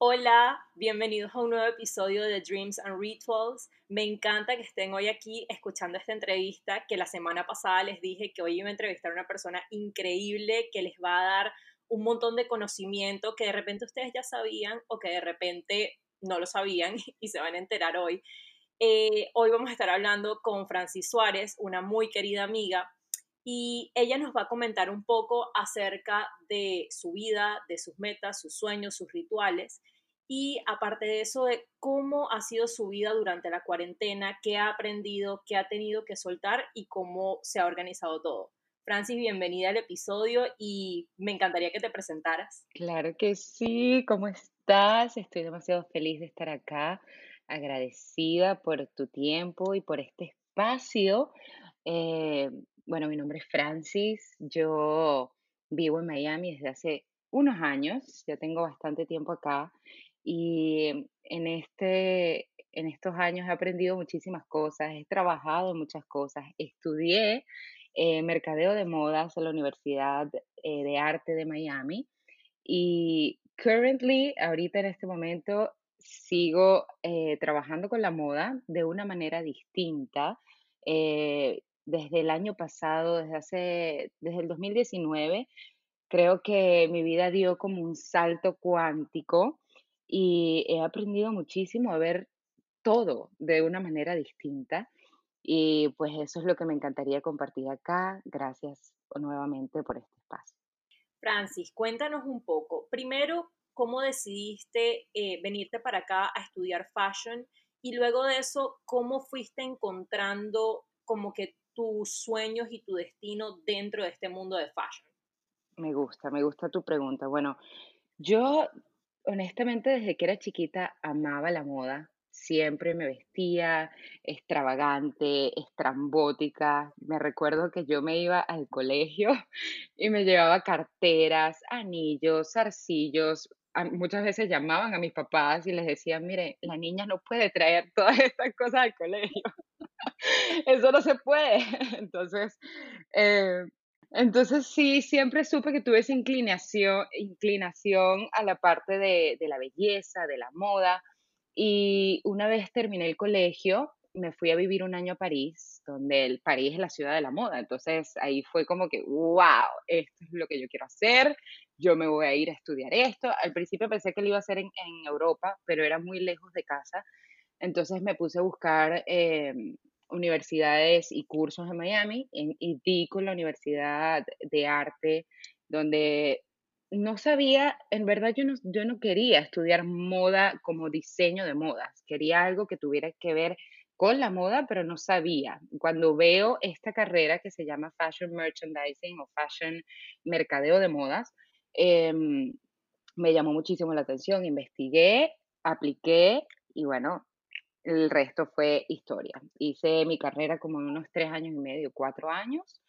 Hola, bienvenidos a un nuevo episodio de Dreams and Rituals. Me encanta que estén hoy aquí escuchando esta entrevista que la semana pasada les dije que hoy iba a entrevistar a una persona increíble que les va a dar un montón de conocimiento que de repente ustedes ya sabían o que de repente no lo sabían y se van a enterar hoy. Eh, hoy vamos a estar hablando con Francis Suárez, una muy querida amiga, y ella nos va a comentar un poco acerca de su vida, de sus metas, sus sueños, sus rituales y aparte de eso, de cómo ha sido su vida durante la cuarentena, qué ha aprendido, qué ha tenido que soltar y cómo se ha organizado todo. Francis, bienvenida al episodio y me encantaría que te presentaras. Claro que sí, ¿cómo estás? Estoy demasiado feliz de estar acá, agradecida por tu tiempo y por este espacio. Eh, bueno, mi nombre es Francis, yo vivo en Miami desde hace unos años, ya tengo bastante tiempo acá y en, este, en estos años he aprendido muchísimas cosas, he trabajado en muchas cosas, estudié eh, mercadeo de modas en la Universidad eh, de Arte de Miami y currently, ahorita en este momento, sigo eh, trabajando con la moda de una manera distinta. Desde el año pasado, desde hace, desde el 2019, creo que mi vida dio como un salto cuántico y he aprendido muchísimo a ver todo de una manera distinta y pues eso es lo que me encantaría compartir acá. Gracias nuevamente por este espacio. Francis, cuéntanos un poco. Primero, ¿cómo decidiste eh, venirte para acá a estudiar fashion? Y luego de eso, ¿cómo fuiste encontrando como que tus sueños y tu destino dentro de este mundo de fashion? Me gusta, me gusta tu pregunta. Bueno, yo honestamente, desde que era chiquita amaba la moda. Siempre me vestía extravagante, estrambótica. Me recuerdo que yo me iba al colegio y me llevaba carteras, anillos, zarcillos. Muchas veces llamaban a mis papás y les decían, mire, la niña no puede traer todas estas cosas al colegio. Eso no se puede. Entonces, eh, entonces sí, siempre supe que tuve esa inclinación, inclinación a la parte de, de la belleza, de la moda. Y una vez terminé el colegio, me fui a vivir un año a París, donde el París es la ciudad de la moda. Entonces ahí fue como que, wow, esto es lo que yo quiero hacer, yo me voy a ir a estudiar esto. Al principio pensé que lo iba a hacer en, en Europa, pero era muy lejos de casa. Entonces me puse a buscar em, universidades y cursos en Miami y di con la Universidad de Arte, donde no sabía, en verdad yo no, yo no quería estudiar moda como diseño de modas, quería algo que tuviera que ver con la moda, pero no sabía. Cuando veo esta carrera que se llama Fashion Merchandising o Fashion Mercadeo de Modas, em, me llamó muchísimo la atención, investigué, apliqué y bueno, el resto fue historia. Hice mi carrera como en unos tres años y medio, cuatro años.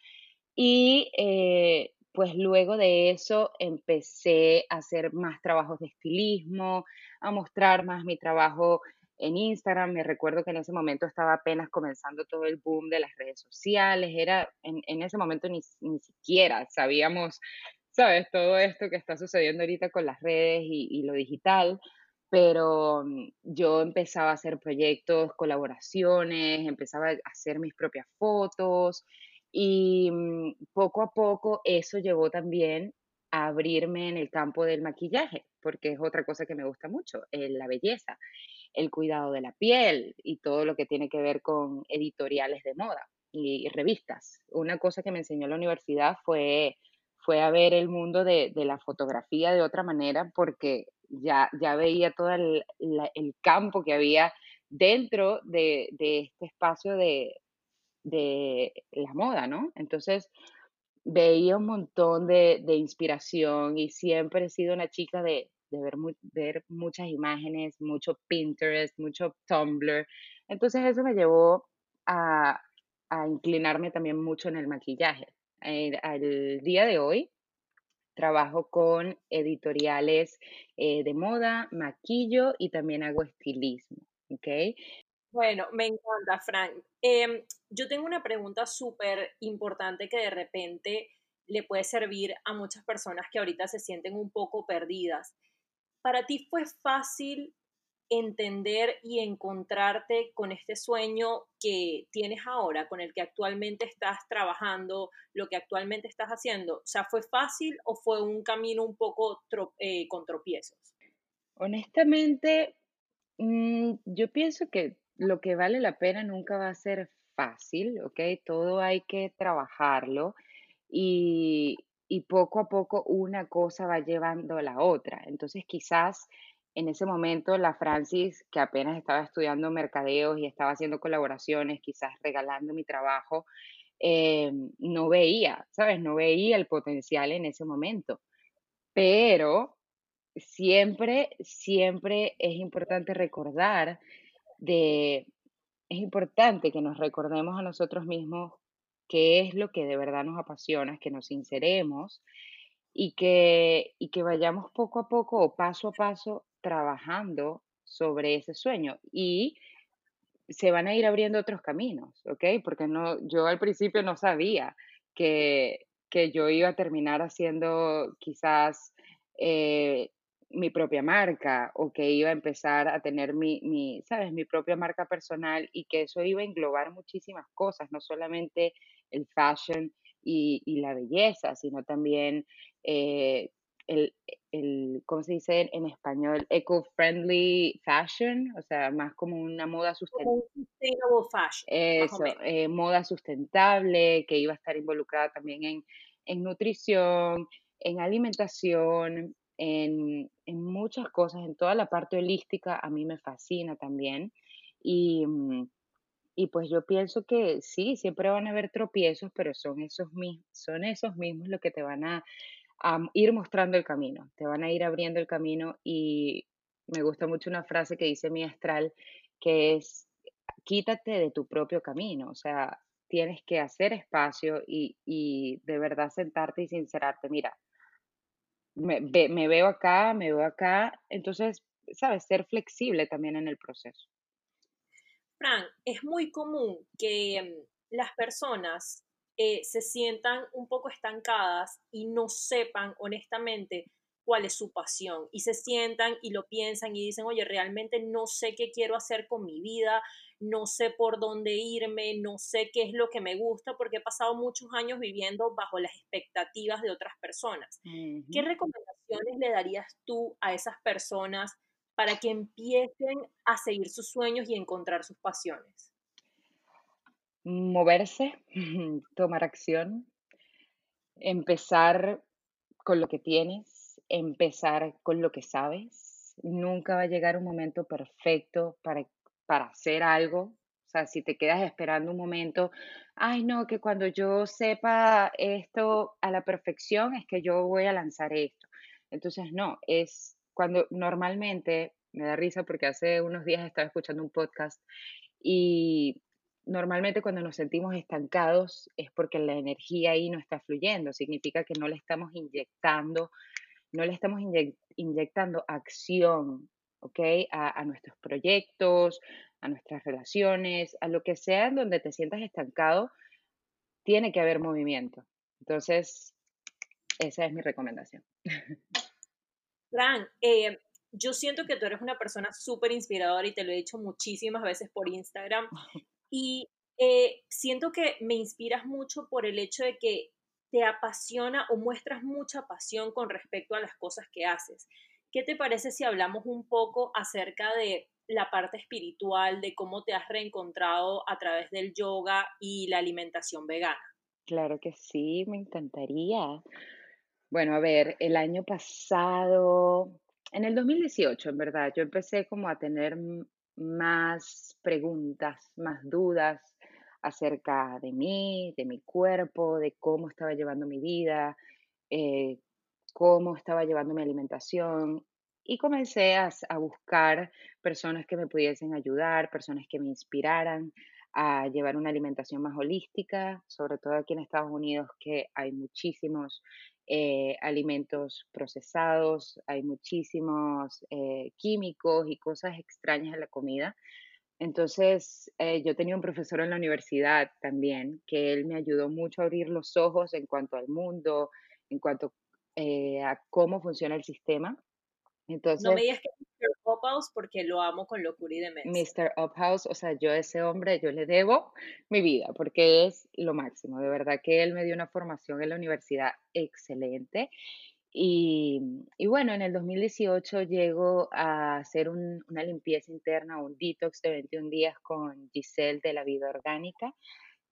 Y eh, pues luego de eso empecé a hacer más trabajos de estilismo, a mostrar más mi trabajo en Instagram. Me recuerdo que en ese momento estaba apenas comenzando todo el boom de las redes sociales. Era en, ese momento ni, siquiera sabíamos, ¿sabes? Todo esto que está sucediendo ahorita con las redes y, y lo digital pero mm, yo empezaba a hacer proyectos, colaboraciones, empezaba a hacer mis propias fotos y mm, poco a poco eso llevó también a abrirme en el campo del maquillaje, porque es otra cosa que me gusta mucho, la belleza, el cuidado de la piel y todo lo que tiene que ver con editoriales de moda y, revistas. Una cosa que me enseñó la universidad fue, fue a ver el mundo de, de la fotografía de otra manera, porque ya, ya veía todo el, campo que había dentro de, este espacio de, la moda, ¿no? Entonces veía un montón de, inspiración y siempre he sido una chica de, de ver, ver muchas imágenes, mucho Pinterest, mucho Tumblr. Entonces eso me llevó a, inclinarme también mucho en el maquillaje. Eh, al día de hoy trabajo con editoriales eh, de moda, maquillo y también hago estilismo. ¿ok? Bueno, me encanta, Frank. Em, yo tengo una pregunta súper importante que de repente le puede servir a muchas personas que ahorita se sienten un poco perdidas. ¿Para ti fue fácil entender y encontrarte con este sueño que tienes ahora, con el que actualmente estás trabajando, lo que actualmente estás haciendo? O sea, ¿fue fácil o fue un camino un poco eh, con tropiezos? Honestamente, mm, yo pienso que lo que vale la pena nunca va a ser fácil, ¿ok? Todo hay que trabajarlo y, y poco a poco una cosa va llevando a la otra. Entonces quizás en ese momento la Francis, que apenas estaba estudiando mercadeos y estaba haciendo colaboraciones, quizás regalando mi trabajo, eh, no veía, ¿sabes? No veía el potencial en ese momento. Pero siempre, siempre es importante recordar de, es importante que nos recordemos a nosotros mismos qué es lo que de verdad nos apasiona, que nos sinceremos y que, y que vayamos poco a poco o paso a paso trabajando sobre ese sueño y se van a ir abriendo otros caminos, ¿ok? Porque no, yo al principio no sabía que, que yo iba a terminar haciendo quizás eh, mi propia marca o que iba a empezar a tener mi, mi, ¿sabes? Mi propia marca personal y que eso iba a englobar muchísimas cosas, no solamente el fashion y, y la belleza, sino también eh, el, el, ¿cómo se dice en español? Eco-friendly fashion, o sea, más como una moda sustentable. fashion. Eso, eh, moda sustentable, que iba a estar involucrada también en, en nutrición, en alimentación, en, en, muchas cosas, en toda la parte holística, a mí me fascina también. Y, mm, y pues yo pienso que sí, siempre van a haber tropiezos, pero son esos, mismos, son esos mismos los que te van a a ir mostrando el camino, te van a ir abriendo el camino y me gusta mucho una frase que dice mi astral, que es, quítate de tu propio camino, o sea, tienes que hacer espacio y, de verdad sentarte y sincerarte, mira, me, me veo acá, me veo acá, entonces, sabes, ser flexible también en el proceso. Fran, es muy común que mm, las personas eh, se sientan un poco estancadas y no sepan honestamente cuál es su pasión y se sientan y lo piensan y dicen, oye, realmente no sé qué quiero hacer con mi vida, no sé por dónde irme, no sé qué es lo que me gusta porque he pasado muchos años viviendo bajo las expectativas de otras personas. ¿Qué recomendaciones le darías tú a esas personas para que empiecen a seguir sus sueños y encontrar sus pasiones? Moverse, tomar acción, empezar con lo que tienes, empezar con lo que sabes. Nunca va a llegar un momento perfecto para, para hacer algo. O sea, si te quedas esperando un momento, ay no, que cuando yo sepa esto a la perfección es que yo voy a lanzar esto. Entonces, no, es cuando normalmente, me da risa porque hace unos días estaba escuchando un podcast y normalmente cuando nos sentimos estancados es porque la energía ahí no está fluyendo, significa que no le estamos inyectando, no le estamos inyectando acción, ¿ok? A, nuestros proyectos, a nuestras relaciones, a lo que sea en donde te sientas estancado, tiene que haber movimiento. Entonces, esa es mi recomendación. Fran, eh, yo siento que tú eres una persona súper inspiradora y te lo he dicho muchísimas veces por Instagram. Y eh, siento que me inspiras mucho por el hecho de que te apasiona o muestras mucha pasión con respecto a las cosas que haces. ¿Qué te parece si hablamos un poco acerca de la parte espiritual, de cómo te has reencontrado a través del yoga y la alimentación vegana? Claro que sí, me encantaría. Bueno, a ver, el año pasado, en el 2018, en verdad, yo empecé como a tener más preguntas, más dudas acerca de mí, de mi cuerpo, de cómo estaba llevando mi vida, eh, cómo estaba llevando mi alimentación. y comencé a, a buscar personas que me pudiesen ayudar, personas que me inspiraran a llevar una alimentación más holística, sobre todo aquí en Estados Unidos que hay muchísimos eh, alimentos procesados, hay muchísimos eh, químicos y cosas extrañas en la comida. Entonces, eh, yo tenía un profesor en la universidad también, que él me ayudó mucho a abrir los ojos en cuanto al mundo, en cuanto a cómo funciona el sistema. No me digas que es Mr. Uphouse porque lo amo con locura y demencia. Mr. Uphouse, o sea, yo a ese hombre, yo le debo mi vida porque es lo máximo. De verdad que él me dio una formación en la universidad excelente. Y, y bueno, en el 2018 llego a hacer un- una limpieza interna, un detox de 21 días con Giselle de la vida orgánica,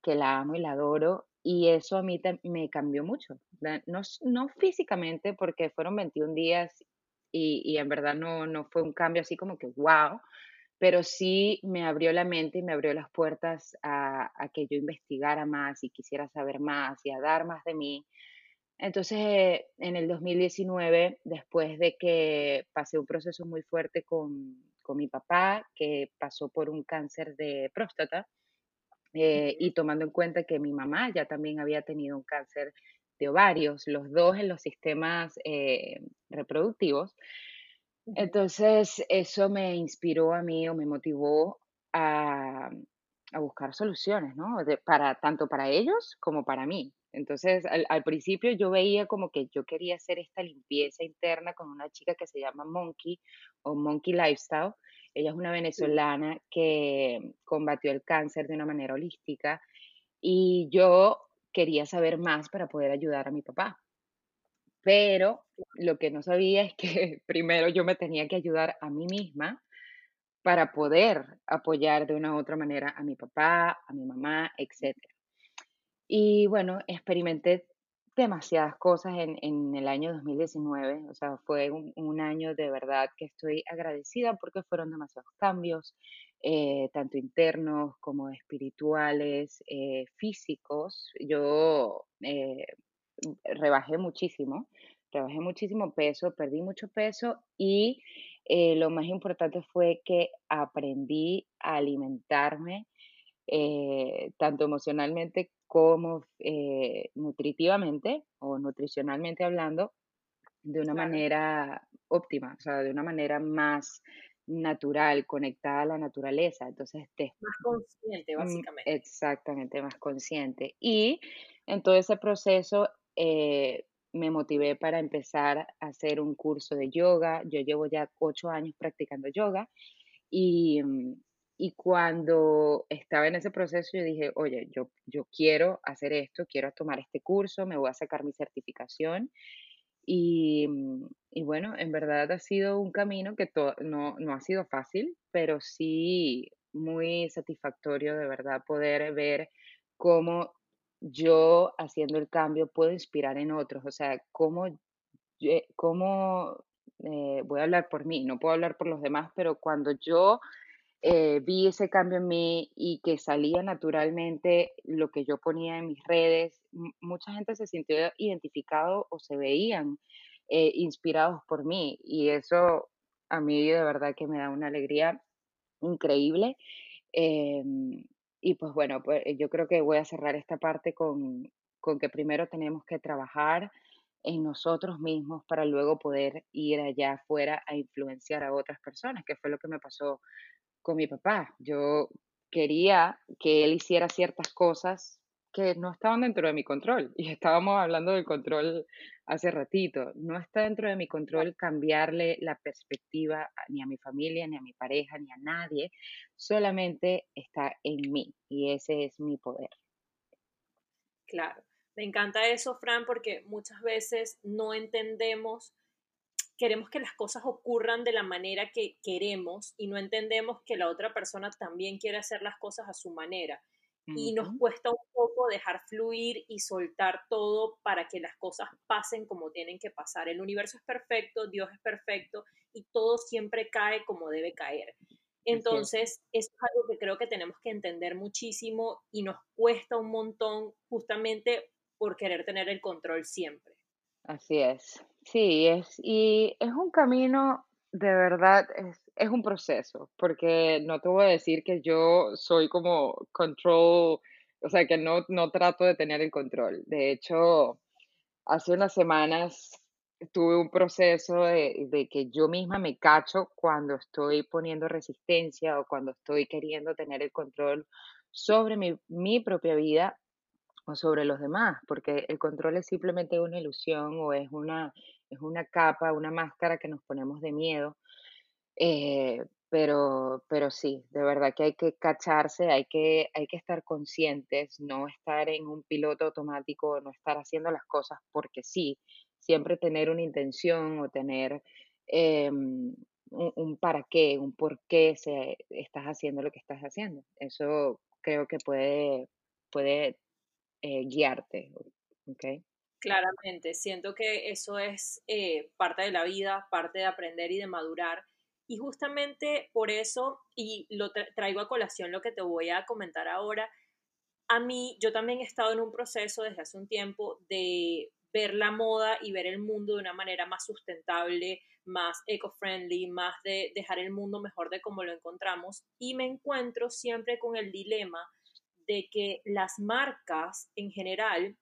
que la amo y la adoro. Y eso a mí me cambió mucho. No, no físicamente, porque fueron 21 días y, y en verdad no, no fue un cambio así como que wow, pero sí me abrió la mente y me abrió las puertas a, a que yo investigara más y quisiera saber más y a dar más de mí. Entonces, eh, en el 2019, después de que pasé un proceso muy fuerte con, con mi papá, que pasó por un cáncer de próstata, eh, y tomando en cuenta que mi mamá ya también había tenido un cáncer de ovarios, los dos en los sistemas eh, reproductivos, entonces, eso me inspiró a mí o me motivó a, a buscar soluciones, ¿no? De- para, tanto para ellos como para mí. Entonces, al, al principio yo veía como que yo quería hacer esta limpieza interna con una chica que se llama Monkey o Monkey Lifestyle. Ella es una venezolana que combatió el cáncer de una manera holística y yo quería saber más para poder ayudar a mi papá. Pero lo que no sabía es que primero yo me tenía que ayudar a mí misma para poder apoyar de una u otra manera a mi papá, a mi mamá, etcétera. Y bueno, experimenté demasiadas cosas en, el año 2019, o sea, fue un año de verdad que estoy agradecida porque fueron demasiados cambios, eh, tanto internos como espirituales, eh, físicos. Yo eh, rebajé muchísimo, rebajé muchísimo peso, perdí mucho peso y lo más importante fue que aprendí a alimentarme tanto emocionalmente como nutritivamente o nutricionalmente hablando, de una claro. manera óptima, o sea, de una manera más natural, conectada a la naturaleza. Entonces, te Más consciente, Mm, básicamente. exactamente, más consciente. Y en todo ese proceso eh, me motivé para empezar a hacer un curso de yoga. Yo llevo ya ocho años practicando yoga y, mm, y cuando estaba en ese proceso yo dije, oye, yo, yo quiero hacer esto, quiero tomar este curso, me voy a sacar mi certificación. Y, mm, y bueno, en verdad ha sido un camino que no, no ha sido fácil, pero sí muy satisfactorio de verdad poder ver cómo yo haciendo el cambio puedo inspirar en otros, o sea, cómo, cómo eh, voy a hablar por mí, no puedo hablar por los demás, pero cuando yo eh, vi ese cambio en mí y que salía naturalmente lo que yo ponía en mis redes, mucha gente se sintió identificado o se veían eh, inspirados por mí y eso a mí de verdad que me da una alegría increíble. Em, y pues bueno, pues eh, yo creo que voy a cerrar esta parte con, con que primero tenemos que trabajar en nosotros mismos para luego poder ir allá afuera a influenciar a otras personas, que fue lo que me pasó con mi papá. Yo quería que él hiciera ciertas cosas que no estaban dentro de mi control. Y estábamos hablando del control hace ratito. No está dentro de mi control cambiarle la perspectiva ni a mi familia, ni a mi pareja, ni a nadie. Solamente está en mí y ese es mi poder. Claro. Me encanta eso, Fran, porque muchas veces no entendemos, queremos que las cosas ocurran de la manera que queremos y no entendemos que la otra persona también quiere hacer las cosas a su manera. Y nos cuesta un poco dejar fluir y soltar todo para que las cosas pasen como tienen que pasar. El universo es perfecto, Dios es perfecto y todo siempre cae como debe caer. Entonces, eso es algo que creo que tenemos que entender muchísimo y nos cuesta un montón justamente por querer tener el control siempre. Así es. Sí, es, y es un camino de verdad es, es un proceso, porque no te voy a decir que yo soy como control, o sea, que no, no trato de tener el control. De hecho, hace unas semanas tuve un proceso de, de que yo misma me cacho cuando estoy poniendo resistencia o cuando estoy queriendo tener el control sobre mi, mi propia vida o sobre los demás, porque el control es simplemente una ilusión o es una, es una capa, una máscara que nos ponemos de miedo. eh, pero, pero sí, de verdad que hay que cacharse, hay que, hay que estar conscientes, no estar en un piloto automático, no estar haciendo las cosas porque sí, siempre tener una intención o tener em, un, para qué, un por qué se, estás haciendo lo que estás haciendo. Eso creo que puede, puede eh, guiarte, ¿ok? Claramente, siento que eso es eh, parte de la vida, parte de aprender y de madurar. Y justamente por eso, y lo tra- traigo a colación lo que te voy a comentar ahora, a mí, yo también he estado en un proceso desde hace un tiempo de ver la moda y ver el mundo de una manera más sustentable, más eco-friendly, más de dejar el mundo mejor de como lo encontramos. Y me encuentro siempre con el dilema de que las marcas en general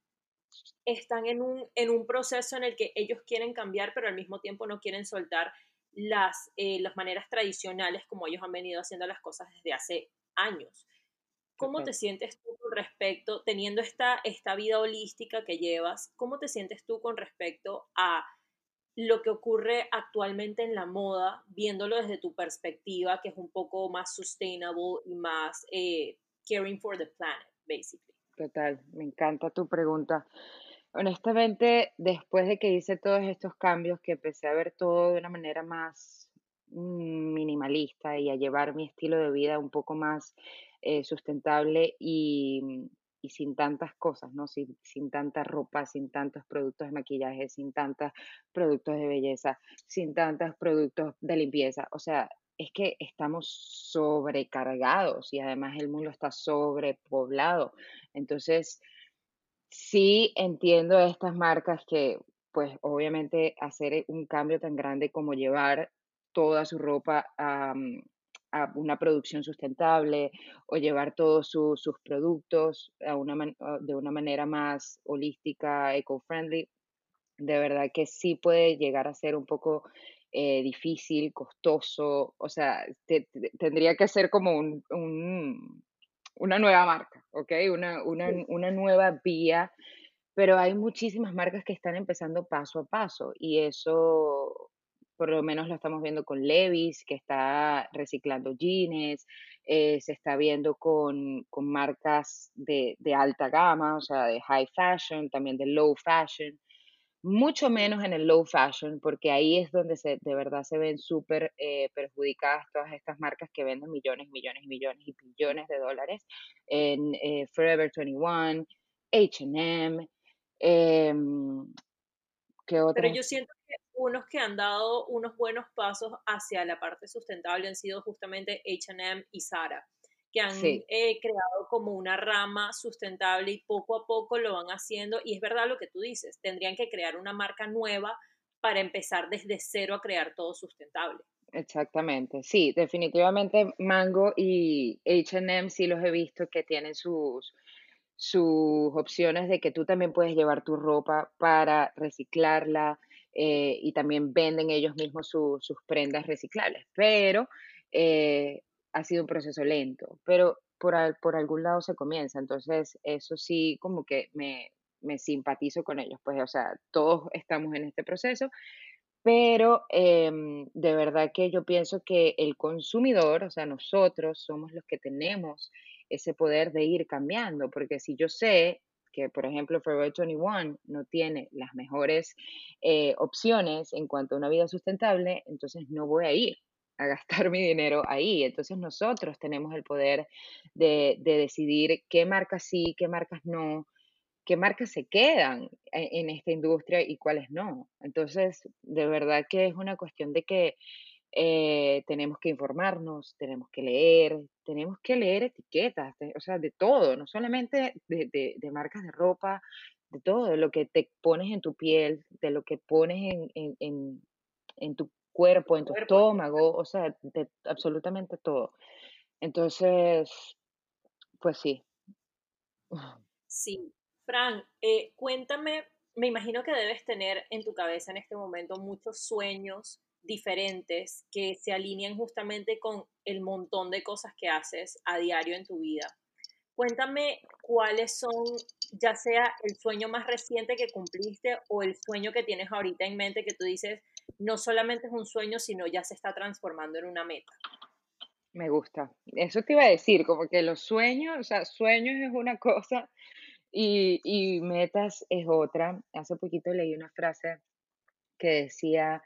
están en un, en un proceso en el que ellos quieren cambiar, pero al mismo tiempo no quieren soltar las, eh, las maneras tradicionales como ellos han venido haciendo las cosas desde hace años. ¿Cómo te sientes tú con respecto, teniendo esta, esta vida holística que llevas, cómo te sientes tú con respecto a lo que ocurre actualmente en la moda, viéndolo desde tu perspectiva, que es un poco más sustainable y más eh, caring for the planet, basically? Total, me encanta tu pregunta. Honestamente, después de que hice todos estos cambios, que empecé a ver todo de una manera más mm, minimalista y a llevar mi estilo de vida un poco más eh, sustentable y, y sin tantas cosas, ¿no? Sin, sin tanta ropa, sin tantos productos de maquillaje, sin tantos productos de belleza, sin tantos productos de limpieza. O sea, es que estamos sobrecargados y además el mundo está sobrepoblado. Entonces, Sí, entiendo estas marcas que, pues, obviamente hacer un cambio tan grande como llevar toda su ropa a, mm, a una producción sustentable o llevar todos su- sus productos a una a- de una manera más holística, eco-friendly, de verdad que sí puede llegar a ser un poco eh, difícil, costoso, o sea, te- te- tendría que ser como un, un- una nueva marca, ¿ok? Una, una, Sí. una nueva vía pero hay muchísimas marcas que están empezando paso a paso y eso por lo menos lo estamos viendo con Levi's, que está reciclando jeans, eh, se está viendo con, con marcas de, de alta gama, o sea, de high fashion, también de low fashion, mucho menos en el low fashion, porque ahí es donde se, de verdad se ven súper eh, perjudicadas todas estas marcas que venden millones, millones, millones y billones de dólares en eh, Forever 21, H&M, Em, ¿qué Pero yo siento que unos que han dado unos buenos pasos hacia la parte sustentable han sido justamente H&M y Zara, que han Sí, eh, creado como una rama sustentable y poco a poco lo van haciendo. Y es verdad lo que tú dices, tendrían que crear una marca nueva para empezar desde cero a crear todo sustentable. exactamente. Sí, definitivamente Mango y H&M sí los he visto que tienen sus sus opciones de que tú también puedes llevar tu ropa para reciclarla, eh, y también venden ellos mismos su sus prendas reciclables, pero, eh, ha sido un proceso lento, pero por por algún lado se comienza, entonces eso sí como que me me simpatizo con ellos, pues, o sea, todos estamos en este proceso Pero, em, de verdad que yo pienso que el consumidor, o sea, nosotros somos los que tenemos ese poder de ir cambiando, porque si yo sé que, por ejemplo, Forever 21 no tiene las mejores eh, opciones en cuanto a una vida sustentable, entonces no voy a ir a gastar mi dinero ahí. Entonces nosotros tenemos el poder de, de decidir qué marcas sí, qué marcas no, qué marcas se quedan e- en esta industria y cuáles no. Entonces, de verdad que es una cuestión de que eh, tenemos que informarnos, tenemos que leer, tenemos que leer etiquetas, de- o sea, de todo, no solamente de, de- de marcas de ropa, de todo, de lo que te pones en tu piel, de lo que pones en, en, en- en tu cuerpo, en tu cuerpo. estómago, o sea, de absolutamente todo. Entonces, pues sí. Sí. Fran, eh, cuéntame, me imagino que debes tener en tu cabeza en este momento muchos sueños diferentes que se alinean justamente con el montón de cosas que haces a diario en tu vida. Cuéntame cuáles son, ya sea el sueño más reciente que cumpliste o el sueño que tienes ahorita en mente que tú dices, no solamente es un sueño, sino ya se está transformando en una meta. Me gusta. Eso te iba a decir, como que los sueños, o sea, sueños es una cosa y, y metas es otra. Hace poquito leí una frase que decía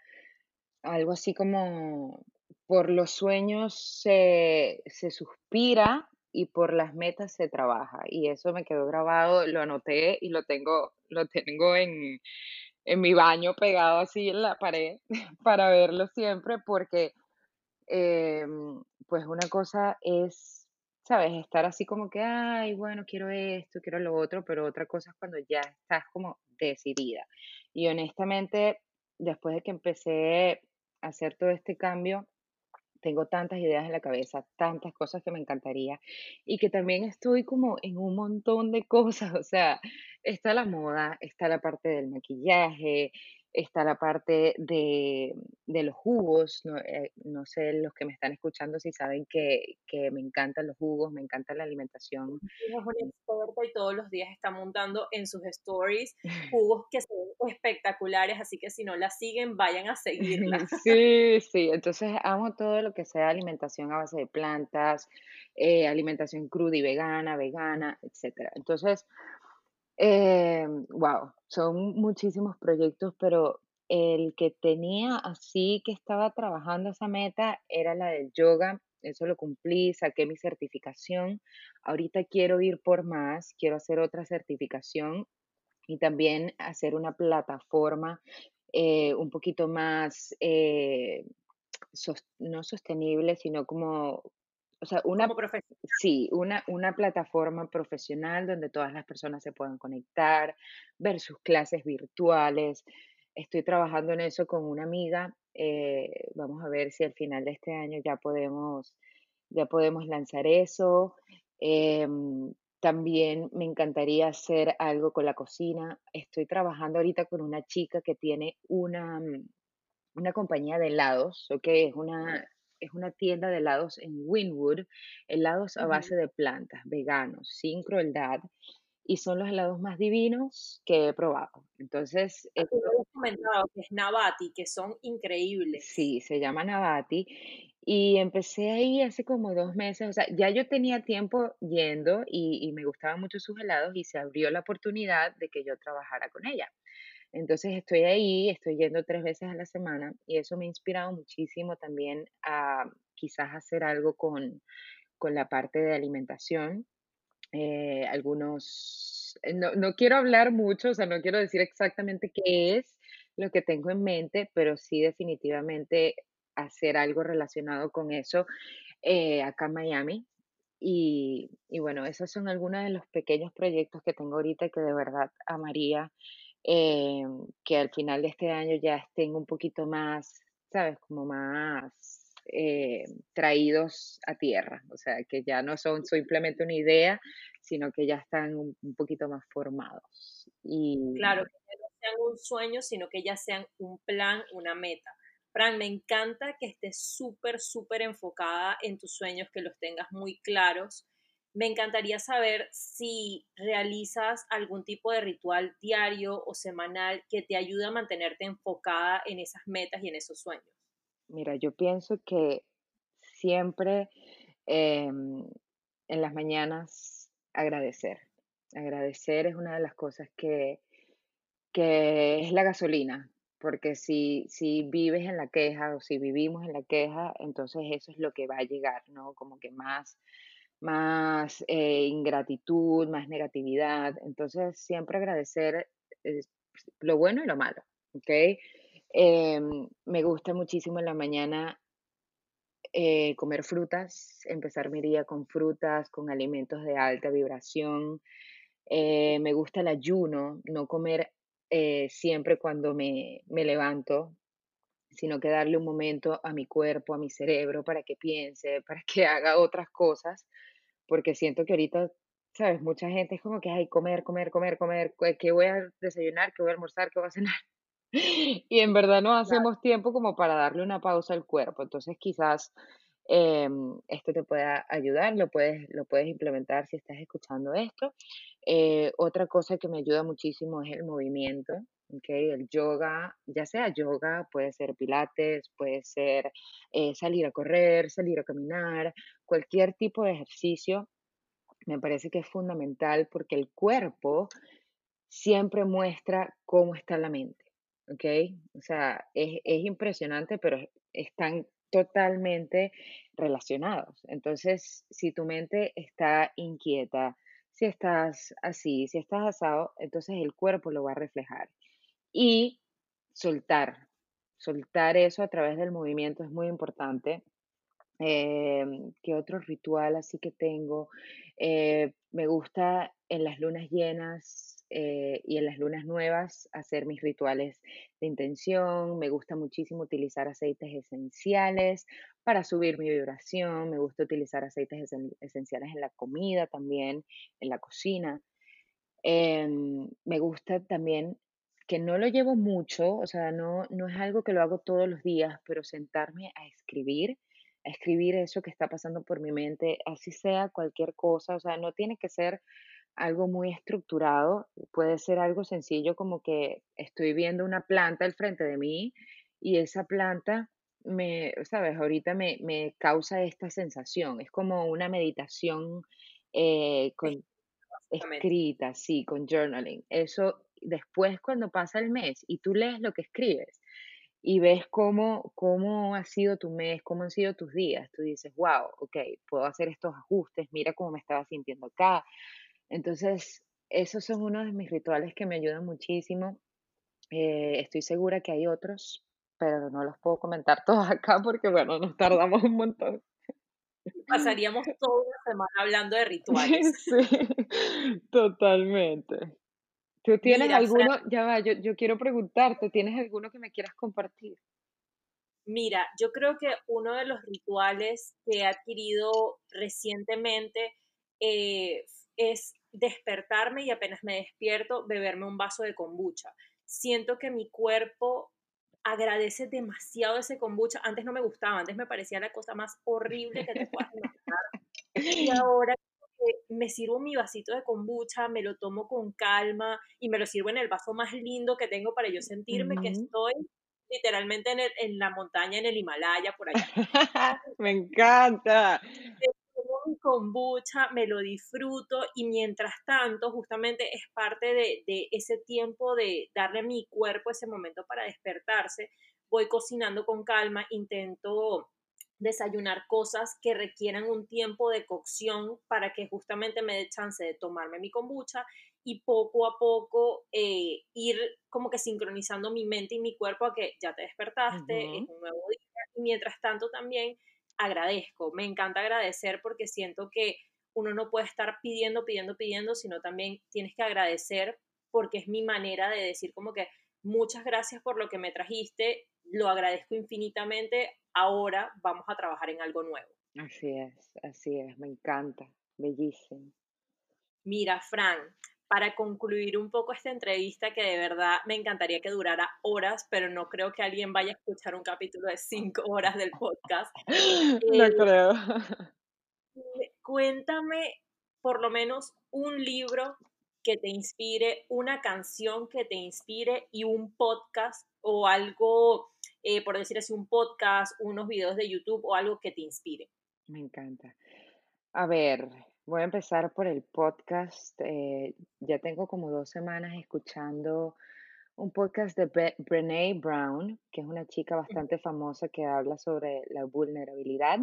algo así como, por los sueños se, se suspira y por las metas se trabaja. Y eso me quedó grabado, lo anoté y lo tengo, lo tengo en, en mi baño pegado así en la pared para verlo siempre porque em, pues una cosa es, ¿sabes? Estar así como que, ay, bueno, quiero esto, quiero lo otro, pero otra cosa es cuando ya estás como decidida. Y honestamente, después de que empecé a hacer todo este cambio, tengo tantas ideas en la cabeza, tantas cosas que me encantaría y que también estoy como en un montón de cosas, o sea, está la moda, está la parte del maquillaje, está la parte de, de los jugos, no, eh, no sé los que me están escuchando si saben que, que me encantan los jugos, me encanta la alimentación. Es una experta y todos los días está montando en sus stories jugos que son espectaculares, así que si no la siguen, vayan a seguirla. Sí, sí, entonces amo todo lo que sea alimentación a base de plantas, eh, alimentación cruda y vegana, vegana, etcétera. Entonces, eh, wow, son muchísimos proyectos, pero el que tenía así que estaba trabajando esa meta era la del yoga. Eso lo cumplí, saqué mi certificación. Ahorita quiero ir por más, quiero hacer otra certificación y también hacer una plataforma eh, un poquito más, eh, no sostenible, sino como, o sea, una Como Sí, una, una plataforma profesional donde todas las personas se puedan conectar, ver sus clases virtuales. Estoy trabajando en eso con una amiga. eh, vamos a ver si al final de este año ya podemos, ya podemos lanzar eso. Em, también me encantaría hacer algo con la cocina. Estoy trabajando ahorita con una chica que tiene una, una compañía de helados, ¿ok? Es una, es una tienda de helados en Winwood, helados a base de plantas, veganos, sin crueldad, y son los helados más divinos que he probado. Entonces, Ah, habías comentado que es Navati, que son increíbles. sí, se llama Navati, y empecé ahí hace como dos meses, o sea, ya yo tenía tiempo yendo y, y me gustaban mucho sus helados y se abrió la oportunidad de que yo trabajara con ella. Entonces estoy ahí, estoy yendo tres veces a la semana y eso me ha inspirado muchísimo también a quizás hacer algo con, con la parte de alimentación. Eh, algunos, eh, no, no quiero hablar mucho, o sea, no quiero decir exactamente qué es lo que tengo en mente, pero sí definitivamente hacer algo relacionado con eso eh, acá en Miami. Y, y bueno, esos son algunos de los pequeños proyectos que tengo ahorita que de verdad amaría eh, que al final de este año ya estén un poquito más, ¿sabes? Como más eh, traídos a tierra. O sea, que ya no son simplemente una idea, sino que ya están un, poquito más formados. Y Claro, que no sean un sueño, sino que ya sean un plan, una meta. Fran, me encanta que estés súper, súper enfocada en tus sueños, que los tengas muy claros. Me encantaría saber si realizas algún tipo de ritual diario o semanal que te ayude a mantenerte enfocada en esas metas y en esos sueños. mira, yo pienso que siempre em, en las mañanas agradecer. Agradecer es una de las cosas que Que es la gasolina, porque si si vives en la queja o si vivimos en la queja, entonces eso es lo que va a llegar, ¿no? Como que más más, eh, ingratitud, más negatividad. Entonces, siempre agradecer, eh, lo bueno y lo malo, ¿okey? Em, me gusta muchísimo en la mañana, eh, comer frutas, empezar mi día con frutas, con alimentos de alta vibración. Eh, me gusta el ayuno, no comer eh, siempre cuando me, me levanto. sino que darle un momento a mi cuerpo, a mi cerebro, para que piense, para que haga otras cosas, porque siento que ahorita, sabes, mucha gente es como que, ay, comer, comer, comer, comer, ¿qué voy a desayunar? ¿Qué voy a almorzar? ¿Qué voy a cenar? Y en verdad no hacemos tiempo como para darle una pausa al cuerpo. Entonces quizás em, esto te pueda ayudar, lo puedes, lo puedes implementar si estás escuchando esto. Eh, otra cosa que me ayuda muchísimo es el movimiento. Okay, el yoga, ya sea yoga, puede ser pilates, puede ser eh, salir a correr, salir a caminar, cualquier tipo de ejercicio, me parece que es fundamental porque el cuerpo siempre muestra cómo está la mente. ¿ok? O sea, es, es impresionante, pero están totalmente relacionados. Entonces, si tu mente está inquieta, si estás así, si estás asado, entonces el cuerpo lo va a reflejar. Y soltar, soltar eso a través del movimiento es muy importante. Em, ¿qué otro ritual así que tengo? Eh, me gusta en las lunas llenas eh, y en las lunas nuevas hacer mis rituales de intención. Me gusta muchísimo utilizar aceites esenciales para subir mi vibración. Me gusta utilizar aceites esenciales en la comida también, en la cocina. Em, me gusta también que no lo llevo mucho, o sea, no, no es algo que lo hago todos los días, pero sentarme a escribir, a escribir eso que está pasando por mi mente, así sea cualquier cosa, o sea, no tiene que ser algo muy estructurado, puede ser algo sencillo como que estoy viendo una planta al frente de mí y esa planta me, sabes, ahorita me, me causa esta sensación, es como una meditación eh, con, escrita, sí, con journaling. Eso después cuando pasa el mes y tú lees lo que escribes y ves cómo, cómo ha sido tu mes, cómo han sido tus días, tú dices, wow, ok, puedo hacer estos ajustes, mira cómo me estaba sintiendo acá, entonces, esos son uno de mis rituales que me ayudan muchísimo. Eh, estoy segura que hay otros, pero no los puedo comentar todos acá porque, bueno, nos tardamos un montón. Pasaríamos toda la semana hablando de rituales. Sí, totalmente. ¿Tú tienes alguno? Ya va, yo, yo quiero preguntarte, ¿tienes alguno que me quieras compartir? Mira, yo creo que uno de los rituales que he adquirido recientemente eh, es despertarme y apenas me despierto, beberme un vaso de kombucha. Siento que mi cuerpo agradece demasiado ese kombucha. Antes no me gustaba, antes me parecía la cosa más horrible que te puedas imaginar. Y ahora me sirvo mi vasito de kombucha, me lo tomo con calma y me lo sirvo en el vaso más lindo que tengo para yo sentirme que estoy literalmente en, en, la montaña, en el Himalaya, por allá. me encanta mi kombucha, me lo disfruto y mientras tanto justamente es parte de, ese tiempo de darle a mi cuerpo ese momento para despertarse. Voy cocinando con calma, intento desayunar cosas que requieran un tiempo de cocción para que justamente me dé chance de tomarme mi kombucha y poco a poco eh, ir como que sincronizando mi mente y mi cuerpo a que ya te despertaste, es un nuevo día. Y mientras tanto también agradezco, me encanta agradecer porque siento que uno no puede estar pidiendo, pidiendo, pidiendo, sino también tienes que agradecer porque es mi manera de decir como que muchas gracias por lo que me trajiste, lo agradezco infinitamente, ahora vamos a trabajar en algo nuevo. Así es, así es, me encanta, bellísimo. Mira, Fran, para concluir un poco esta entrevista que de verdad me encantaría que durara horas, pero no creo que alguien vaya a escuchar un capítulo de cinco horas del podcast. No eh, creo. Cuéntame por lo menos un libro que te inspire, una canción que te inspire y un podcast o algo, eh, por decir así, un podcast, unos videos de YouTube o algo que te inspire. Me encanta. A ver, Voy a empezar por el podcast. Eh, ya tengo como dos semanas escuchando un podcast de Brene Brown, que es una chica bastante famosa que habla sobre la vulnerabilidad.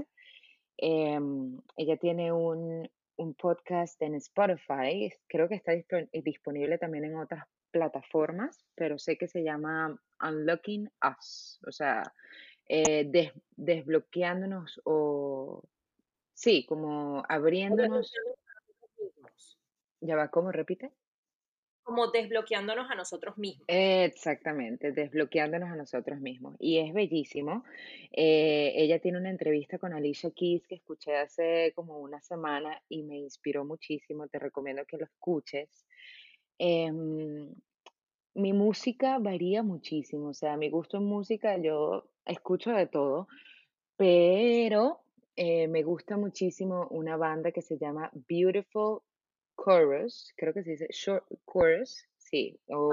Em, ella tiene un, un, podcast en Spotify, creo que está disponible también en otras plataformas, pero sé que se llama Unlocking Us, o sea, eh, desbloqueándonos o Sí, como abriéndonos. ¿Ya va cómo? Repite. como desbloqueándonos a nosotros mismos. Exactamente, desbloqueándonos a nosotros mismos. Y es bellísimo. Eh, ella tiene una entrevista con Alicia Keys que escuché hace como una semana y me inspiró muchísimo. Te recomiendo que lo escuches. Em, mi música varía muchísimo, o sea, mi gusto en música, yo escucho de todo, pero eh, me gusta muchísimo una banda que se llama Beautiful Chorus, creo que se dice short chorus, sí, o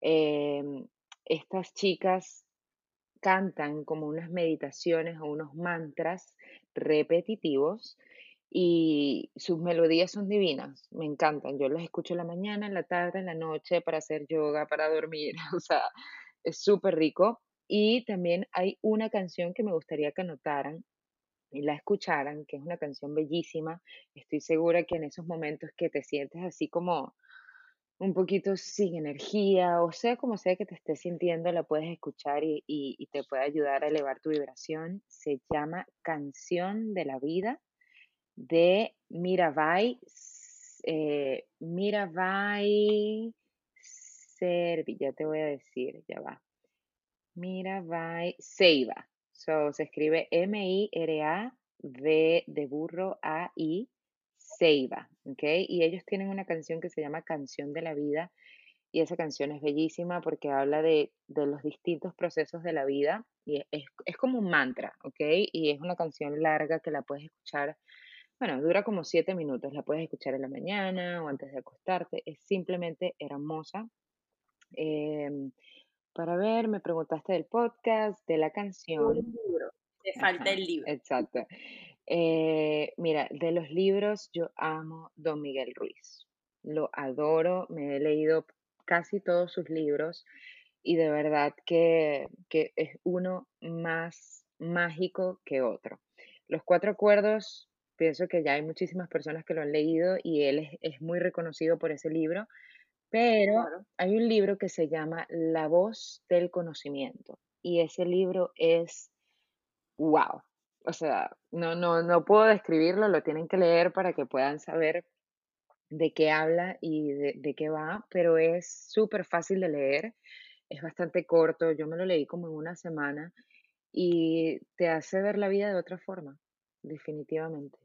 em, estas chicas cantan como unas meditaciones o unos mantras repetitivos y sus melodías son divinas, me encantan. Yo las escucho en la mañana, en la tarde, en la noche para hacer yoga, para dormir, o sea, es súper rico. Y también hay una canción que me gustaría que anotaran y la escucharan, que es una canción bellísima. Estoy segura que en esos momentos que te sientes así como un poquito sin energía, o sea, como sea que te estés sintiendo, la puedes escuchar y, y te puede ayudar a elevar tu vibración. Se llama Canción de la Vida de Mirabai, eh, Mirabai Servi, ya te voy a decir, ya va. Mirabai Seiva. So, se escribe M-I-R-A-V de burro A-I Seiva, ¿ok? Y ellos tienen una canción que se llama Canción de la Vida y esa canción es bellísima porque habla de, de los distintos procesos de la vida y es, es, como un mantra, ¿ok? Y es una canción larga que la puedes escuchar bueno, dura como siete minutos, la puedes escuchar en la mañana o antes de acostarte, es simplemente hermosa. Em, para ver, me preguntaste del podcast, de la canción. libro, te falta el libro. Exacto. Eh, mira, de los libros yo amo Don Miguel Ruiz. Lo adoro, me he leído casi todos sus libros y de verdad que, que es uno más mágico que otro. Los cuatro acuerdos pienso que ya hay muchísimas personas que lo han leído y él es, muy reconocido por ese libro, pero hay un libro que se llama La voz del conocimiento y ese libro es wow. O sea, no, no, no puedo describirlo, lo tienen que leer para que puedan saber de qué habla y de, de qué va, pero es súper fácil de leer, es bastante corto, yo me lo leí como en una semana y te hace ver la vida de otra forma, definitivamente.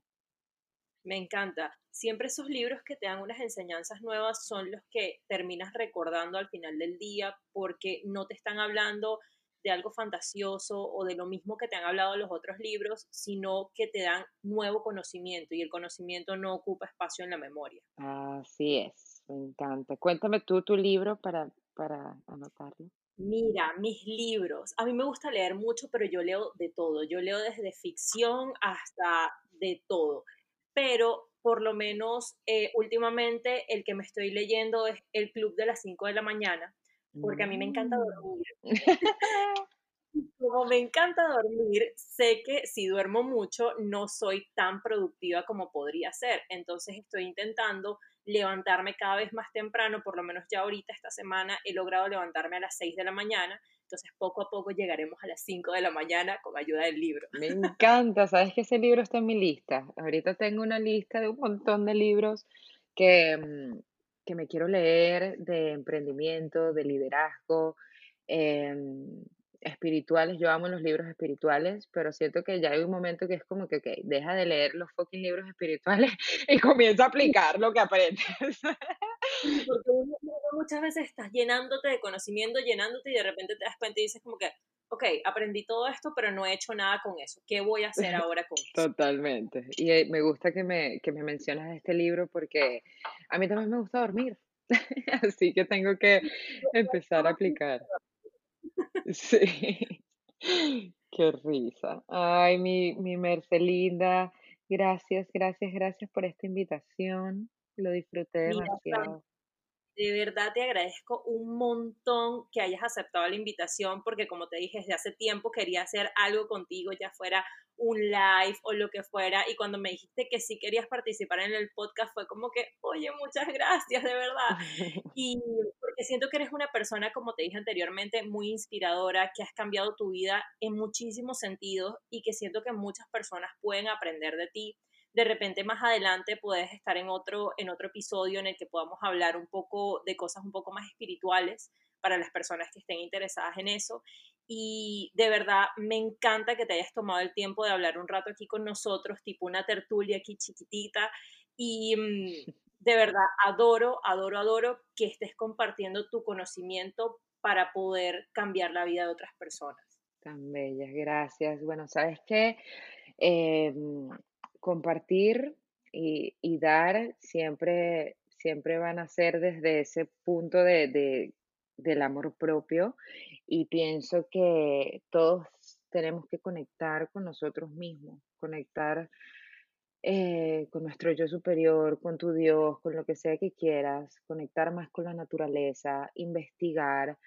Me encanta. Siempre esos libros que te dan unas enseñanzas nuevas son los que terminas recordando al final del día porque no te están hablando de algo fantasioso o de lo mismo que te han hablado los otros libros, sino que te dan nuevo conocimiento y el conocimiento no ocupa espacio en la memoria. Así es, me encanta. Cuéntame tú tu libro para, para anotarlo. Mira, mis libros. A mí me gusta leer mucho, pero yo leo de todo. Yo leo desde ficción hasta de todo pero por lo menos eh, últimamente el que me estoy leyendo es El Club de las 5 de la mañana, porque a mí me encanta mm. dormir. Como me encanta dormir, sé que si duermo mucho no soy tan productiva como podría ser. Entonces estoy intentando levantarme cada vez más temprano, por lo menos ya ahorita esta semana he logrado levantarme a las 6 de la mañana entonces, poco a poco llegaremos a las 5 de la mañana con ayuda del libro. Me encanta, sabes que ese libro está en mi lista. Ahorita tengo una lista de un montón de libros que, mm, que me quiero leer de emprendimiento, de liderazgo, em, espirituales. Yo amo los libros espirituales, pero siento que ya hay un momento que es como que, ok, deja de leer los fucking libros espirituales y comienza a aplicar lo que aprendes. Porque muchas veces estás llenándote de conocimiento, llenándote y de repente te das cuenta y dices como que, ok, aprendí todo esto, pero no he hecho nada con eso. ¿Qué voy a hacer ahora con eso? Totalmente. Y eh, me gusta que me, que me mencionas este libro porque a mí también me gusta dormir. Así que tengo que empezar a aplicar. Sí. Qué risa. Ay, mi, mi Mercelinda, gracias, gracias, gracias por esta invitación. Lo disfruté demasiado de verdad te agradezco un montón que hayas aceptado la invitación porque como te dije desde hace tiempo quería hacer algo contigo, ya fuera un live o lo que fuera y cuando me dijiste que sí querías participar en el podcast fue como que, oye, muchas gracias, de verdad. Y porque siento que eres una persona, como te dije anteriormente, muy inspiradora, que has cambiado tu vida en muchísimos sentidos y que siento que muchas personas pueden aprender de ti de repente más adelante puedes estar en otro, en otro episodio en el que podamos hablar un poco de cosas un poco más espirituales para las personas que estén interesadas en eso. Y de verdad me encanta que te hayas tomado el tiempo de hablar un rato aquí con nosotros, tipo una tertulia aquí chiquitita. Y mm, de verdad adoro, adoro, adoro que estés compartiendo tu conocimiento para poder cambiar la vida de otras personas. Tan bellas, gracias. Bueno, ¿sabes qué? Em, compartir y, dar siempre, siempre van a ser desde ese punto de, del amor propio. Y pienso que todos tenemos que conectar con nosotros mismos, conectar eh, con nuestro yo superior, con tu Dios, con lo que sea que quieras, conectar más con la naturaleza, investigar,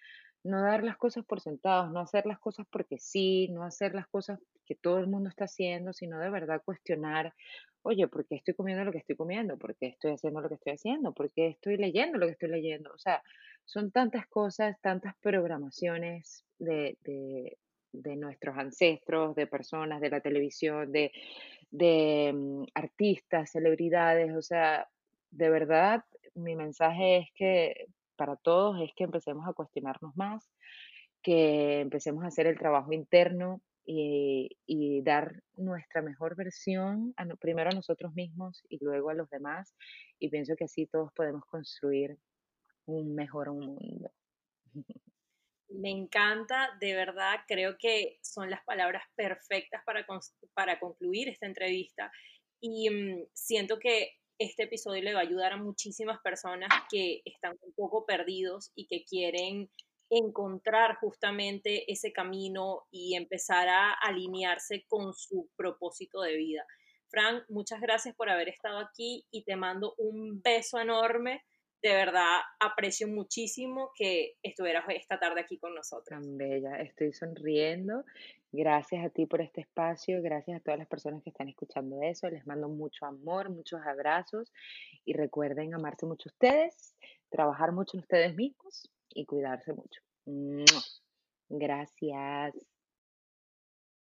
no dar las cosas por sentados, no hacer las cosas porque sí, no hacer las cosas que todo el mundo está haciendo, sino de verdad cuestionar, oye, ¿por qué estoy comiendo lo que estoy comiendo? ¿Por qué estoy haciendo lo que estoy haciendo? ¿Por qué estoy leyendo lo que estoy leyendo? O sea, son tantas cosas, tantas programaciones de, de, nuestros ancestros, de personas, de la televisión, de, de mm, artistas, celebridades, o sea, de verdad, mi mensaje es que para todos es que empecemos a cuestionarnos más, que empecemos a hacer el trabajo interno y, dar nuestra mejor versión primero a nosotros mismos y luego a los demás. Y pienso que así todos podemos construir un mejor mundo. Me encanta, de verdad, creo que son las palabras perfectas para, para concluir esta entrevista. Y mm, siento que este episodio le va a ayudar a muchísimas personas que están un poco perdidos y que quieren encontrar justamente ese camino y empezar a alinearse con su propósito de vida. Frank, muchas gracias por haber estado aquí y te mando un beso enorme. De verdad, aprecio muchísimo que estuvieras esta tarde aquí con nosotros. Tan bella, estoy sonriendo Gracias a ti por este espacio, gracias a todas las personas que están escuchando eso. Les mando mucho amor, muchos abrazos y recuerden amarse mucho ustedes, trabajar mucho en ustedes mismos y cuidarse mucho. Gracias.